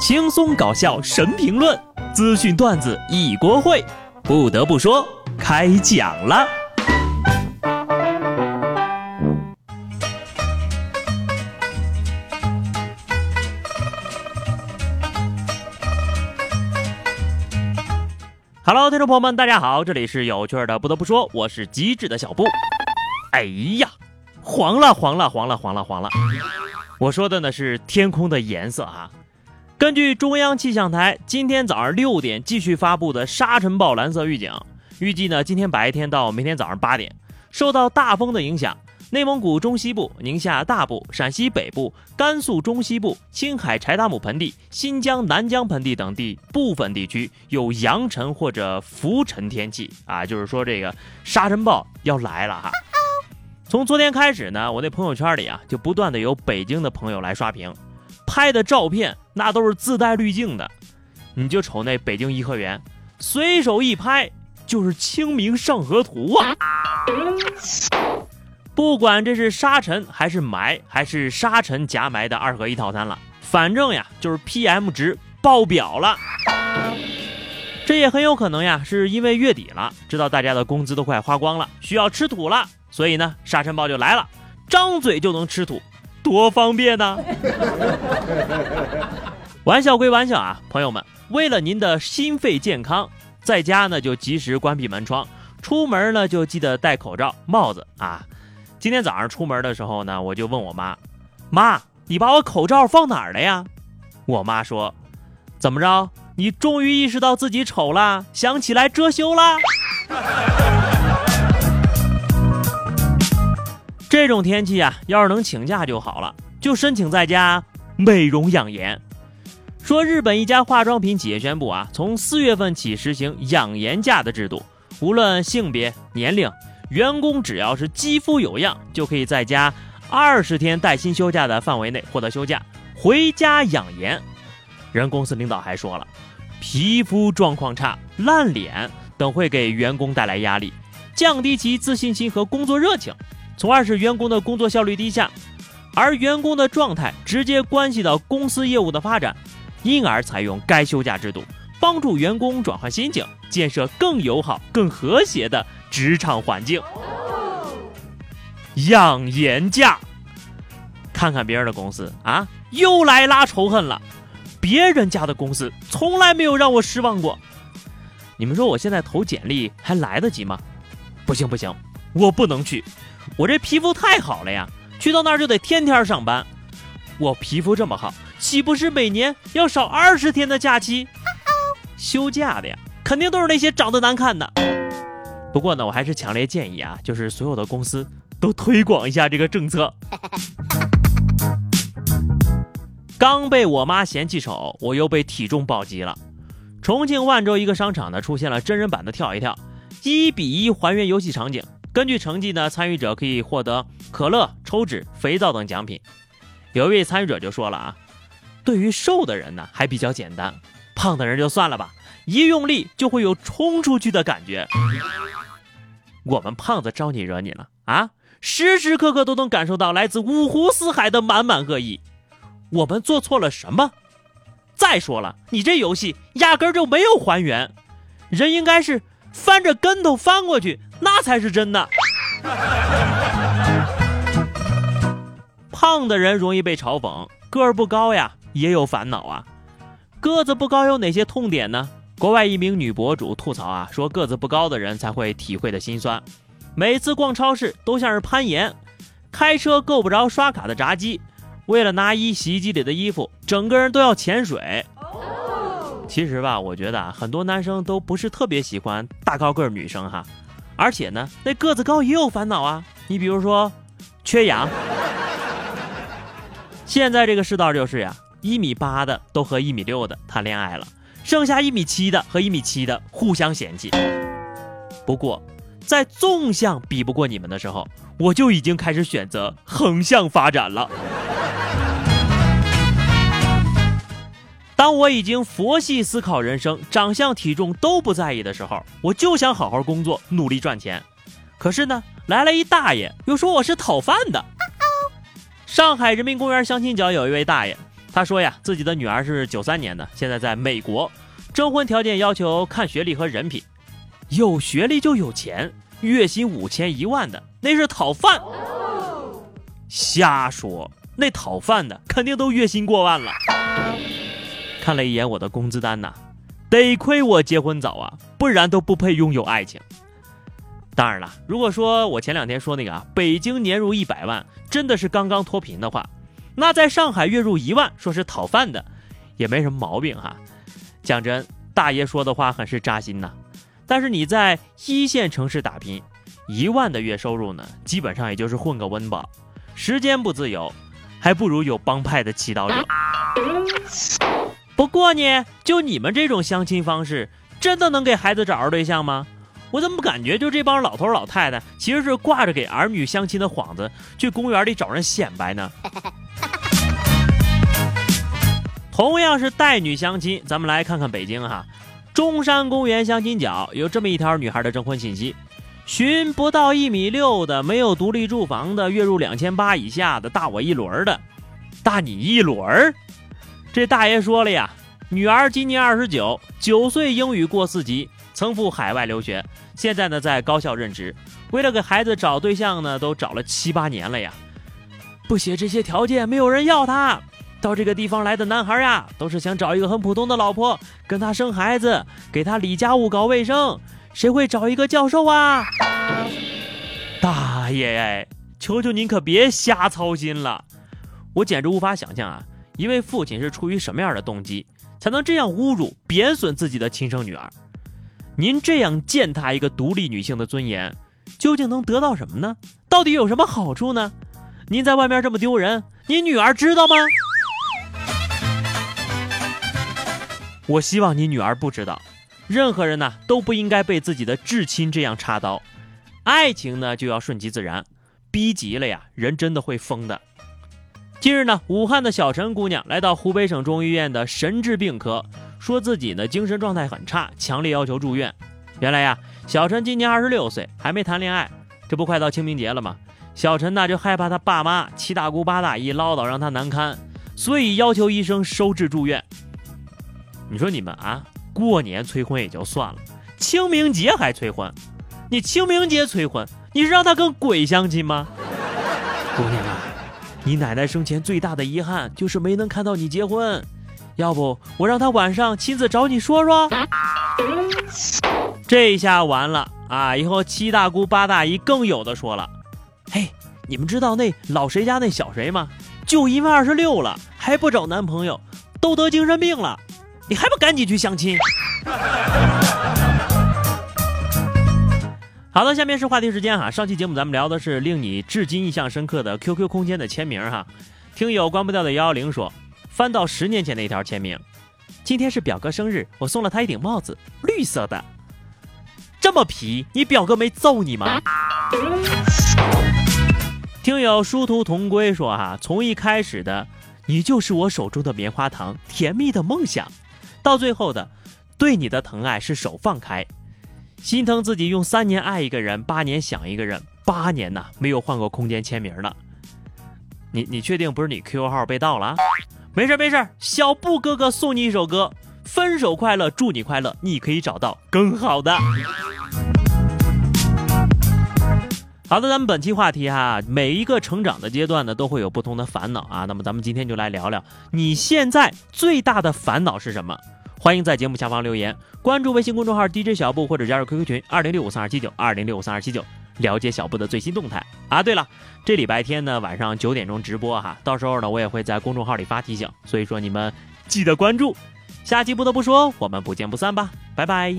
轻松搞笑神评论，资讯段子一锅烩。不得不说，开讲了。Hello，听众朋友们，大家好，这里是有趣的。不得不说，我是机智的小布。哎呀，黄了，黄了，黄了，黄了，黄了！我说的呢是天空的颜色啊。根据中央气象台今天早上六点继续发布的沙尘暴蓝色预警，预计呢今天白天到明天早上八点，受到大风的影响，内蒙古中西部、宁夏大部、陕西北部、甘肃中西部、青海柴达木盆地、新疆南疆盆地等地部分地区有扬尘或者浮尘天气啊，就是说这个沙尘暴要来了哈。从昨天开始呢，我那朋友圈里啊就不断的有北京的朋友来刷屏。拍的照片那都是自带滤镜的，你就瞅那北京颐和园，随手一拍就是《清明上河图》啊！不管这是沙尘还是霾，还是沙尘夹霾的二合一套餐了，反正呀就是 PM 值爆表了。这也很有可能呀，是因为月底了，知道大家的工资都快花光了，需要吃土了，所以呢沙尘暴就来了，张嘴就能吃土。多方便呢！玩笑归玩笑啊，朋友们，为了您的心肺健康，在家呢就及时关闭门窗，出门呢就记得戴口罩、帽子啊。今天早上出门的时候呢，我就问我妈：“妈，你把我口罩放哪儿了呀？”我妈说：“怎么着？你终于意识到自己丑了，想起来遮羞啦？” 这种天气啊，要是能请假就好了，就申请在家美容养颜。说日本一家化妆品企业宣布啊，从四月份起实行养颜假的制度，无论性别、年龄，员工只要是肌肤有恙，就可以在家二十天带薪休假的范围内获得休假，回家养颜。人公司领导还说了，皮肤状况差、烂脸等会给员工带来压力，降低其自信心和工作热情。从而使员工的工作效率低下，而员工的状态直接关系到公司业务的发展，因而采用该休假制度，帮助员工转换心境，建设更友好、更和谐的职场环境。养颜假，看看别人的公司啊，又来拉仇恨了。别人家的公司从来没有让我失望过。你们说我现在投简历还来得及吗？不行不行，我不能去。我这皮肤太好了呀，去到那儿就得天天上班。我皮肤这么好，岂不是每年要少二十天的假期？休假的呀，肯定都是那些长得难看的。不过呢，我还是强烈建议啊，就是所有的公司都推广一下这个政策。刚被我妈嫌弃丑，我又被体重暴击了。重庆万州一个商场呢，出现了真人版的跳一跳，一比一还原游戏场景。根据成绩呢，参与者可以获得可乐、抽纸、肥皂等奖品。有一位参与者就说了啊，对于瘦的人呢还比较简单，胖的人就算了吧，一用力就会有冲出去的感觉。我们胖子招你惹你了啊？时时刻刻都能感受到来自五湖四海的满满恶意。我们做错了什么？再说了，你这游戏压根就没有还原，人应该是翻着跟头翻过去。那才是真的。胖的人容易被嘲讽，个儿不高呀也有烦恼啊。个子不高有哪些痛点呢？国外一名女博主吐槽啊，说个子不高的人才会体会的心酸。每次逛超市都像是攀岩，开车够不着刷卡的闸机，为了拿一洗衣机里的衣服，整个人都要潜水。其实吧，我觉得啊，很多男生都不是特别喜欢大高个女生哈。而且呢，那个子高也有烦恼啊。你比如说，缺氧。现在这个世道就是呀，一米八的都和一米六的谈恋爱了，剩下一米七的和一米七的互相嫌弃。不过，在纵向比不过你们的时候，我就已经开始选择横向发展了。当我已经佛系思考人生，长相体重都不在意的时候，我就想好好工作，努力赚钱。可是呢，来了一大爷，又说我是讨饭的。上海人民公园相亲角有一位大爷，他说呀，自己的女儿是九三年的，现在在美国，征婚条件要求看学历和人品，有学历就有钱，月薪五千一万的那是讨饭。瞎说，那讨饭的肯定都月薪过万了。看了一眼我的工资单呐，得亏我结婚早啊，不然都不配拥有爱情。当然了，如果说我前两天说那个啊，北京年入一百万真的是刚刚脱贫的话。那在上海月入一万，说是讨饭的，也没什么毛病哈。讲真，大爷说的话很是扎心呐。但是你在一线城市打拼，一万的月收入呢，基本上也就是混个温饱，时间不自由，还不如有帮派的祈祷者。不过呢，就你们这种相亲方式，真的能给孩子找着对象吗？我怎么感觉就这帮老头老太太，其实是挂着给儿女相亲的幌子，去公园里找人显摆呢？同样是带女相亲，咱们来看看北京哈，中山公园相亲角有这么一条女孩的征婚信息：寻不到一米六的，没有独立住房的，月入两千八以下的，大我一轮的，大你一轮。这大爷说了呀，女儿今年二十九，九岁英语过四级，曾赴海外留学，现在呢在高校任职。为了给孩子找对象呢，都找了七八年了呀，不写这些条件，没有人要他。到这个地方来的男孩呀，都是想找一个很普通的老婆，跟他生孩子，给他理家务、搞卫生。谁会找一个教授啊？大爷，求求您可别瞎操心了。我简直无法想象啊，一位父亲是出于什么样的动机，才能这样侮辱、贬损自己的亲生女儿？您这样践踏一个独立女性的尊严，究竟能得到什么呢？到底有什么好处呢？您在外面这么丢人，您女儿知道吗？我希望你女儿不知道，任何人呢都不应该被自己的至亲这样插刀。爱情呢就要顺其自然，逼急了呀，人真的会疯的。近日呢，武汉的小陈姑娘来到湖北省中医院的神志病科，说自己呢精神状态很差，强烈要求住院。原来呀，小陈今年二十六岁，还没谈恋爱，这不快到清明节了吗？小陈呢就害怕他爸妈七大姑八大姨唠叨让他难堪，所以要求医生收治住院。你说你们啊，过年催婚也就算了，清明节还催婚，你清明节催婚，你是让他跟鬼相亲吗？姑娘啊，你奶奶生前最大的遗憾就是没能看到你结婚，要不我让她晚上亲自找你说说。这下完了啊，以后七大姑八大姨更有的说了。嘿，你们知道那老谁家那小谁吗？就因为二十六了还不找男朋友，都得精神病了。你还不赶紧去相亲？好的，下面是话题时间哈。上期节目咱们聊的是令你至今印象深刻的 QQ 空间的签名哈。听友关不掉的幺幺零说，翻到十年前那条签名，今天是表哥生日，我送了他一顶帽子，绿色的。这么皮，你表哥没揍你吗？听友殊途同归说哈，从一开始的你就是我手中的棉花糖，甜蜜的梦想。到最后的，对你的疼爱是手放开，心疼自己用三年爱一个人，八年想一个人，八年呐没有换过空间签名了。你你确定不是你 QQ 号被盗了？没事没事，小布哥哥送你一首歌，分手快乐，祝你快乐，你可以找到更好的。好的，咱们本期话题哈，每一个成长的阶段呢，都会有不同的烦恼啊。那么咱们今天就来聊聊，你现在最大的烦恼是什么？欢迎在节目下方留言，关注微信公众号 DJ 小布或者加入 QQ 群二零六五三二七九二零六五三二七九，了解小布的最新动态啊。对了，这礼拜天呢晚上九点钟直播哈，到时候呢我也会在公众号里发提醒，所以说你们记得关注。下期不得不说，我们不见不散吧，拜拜。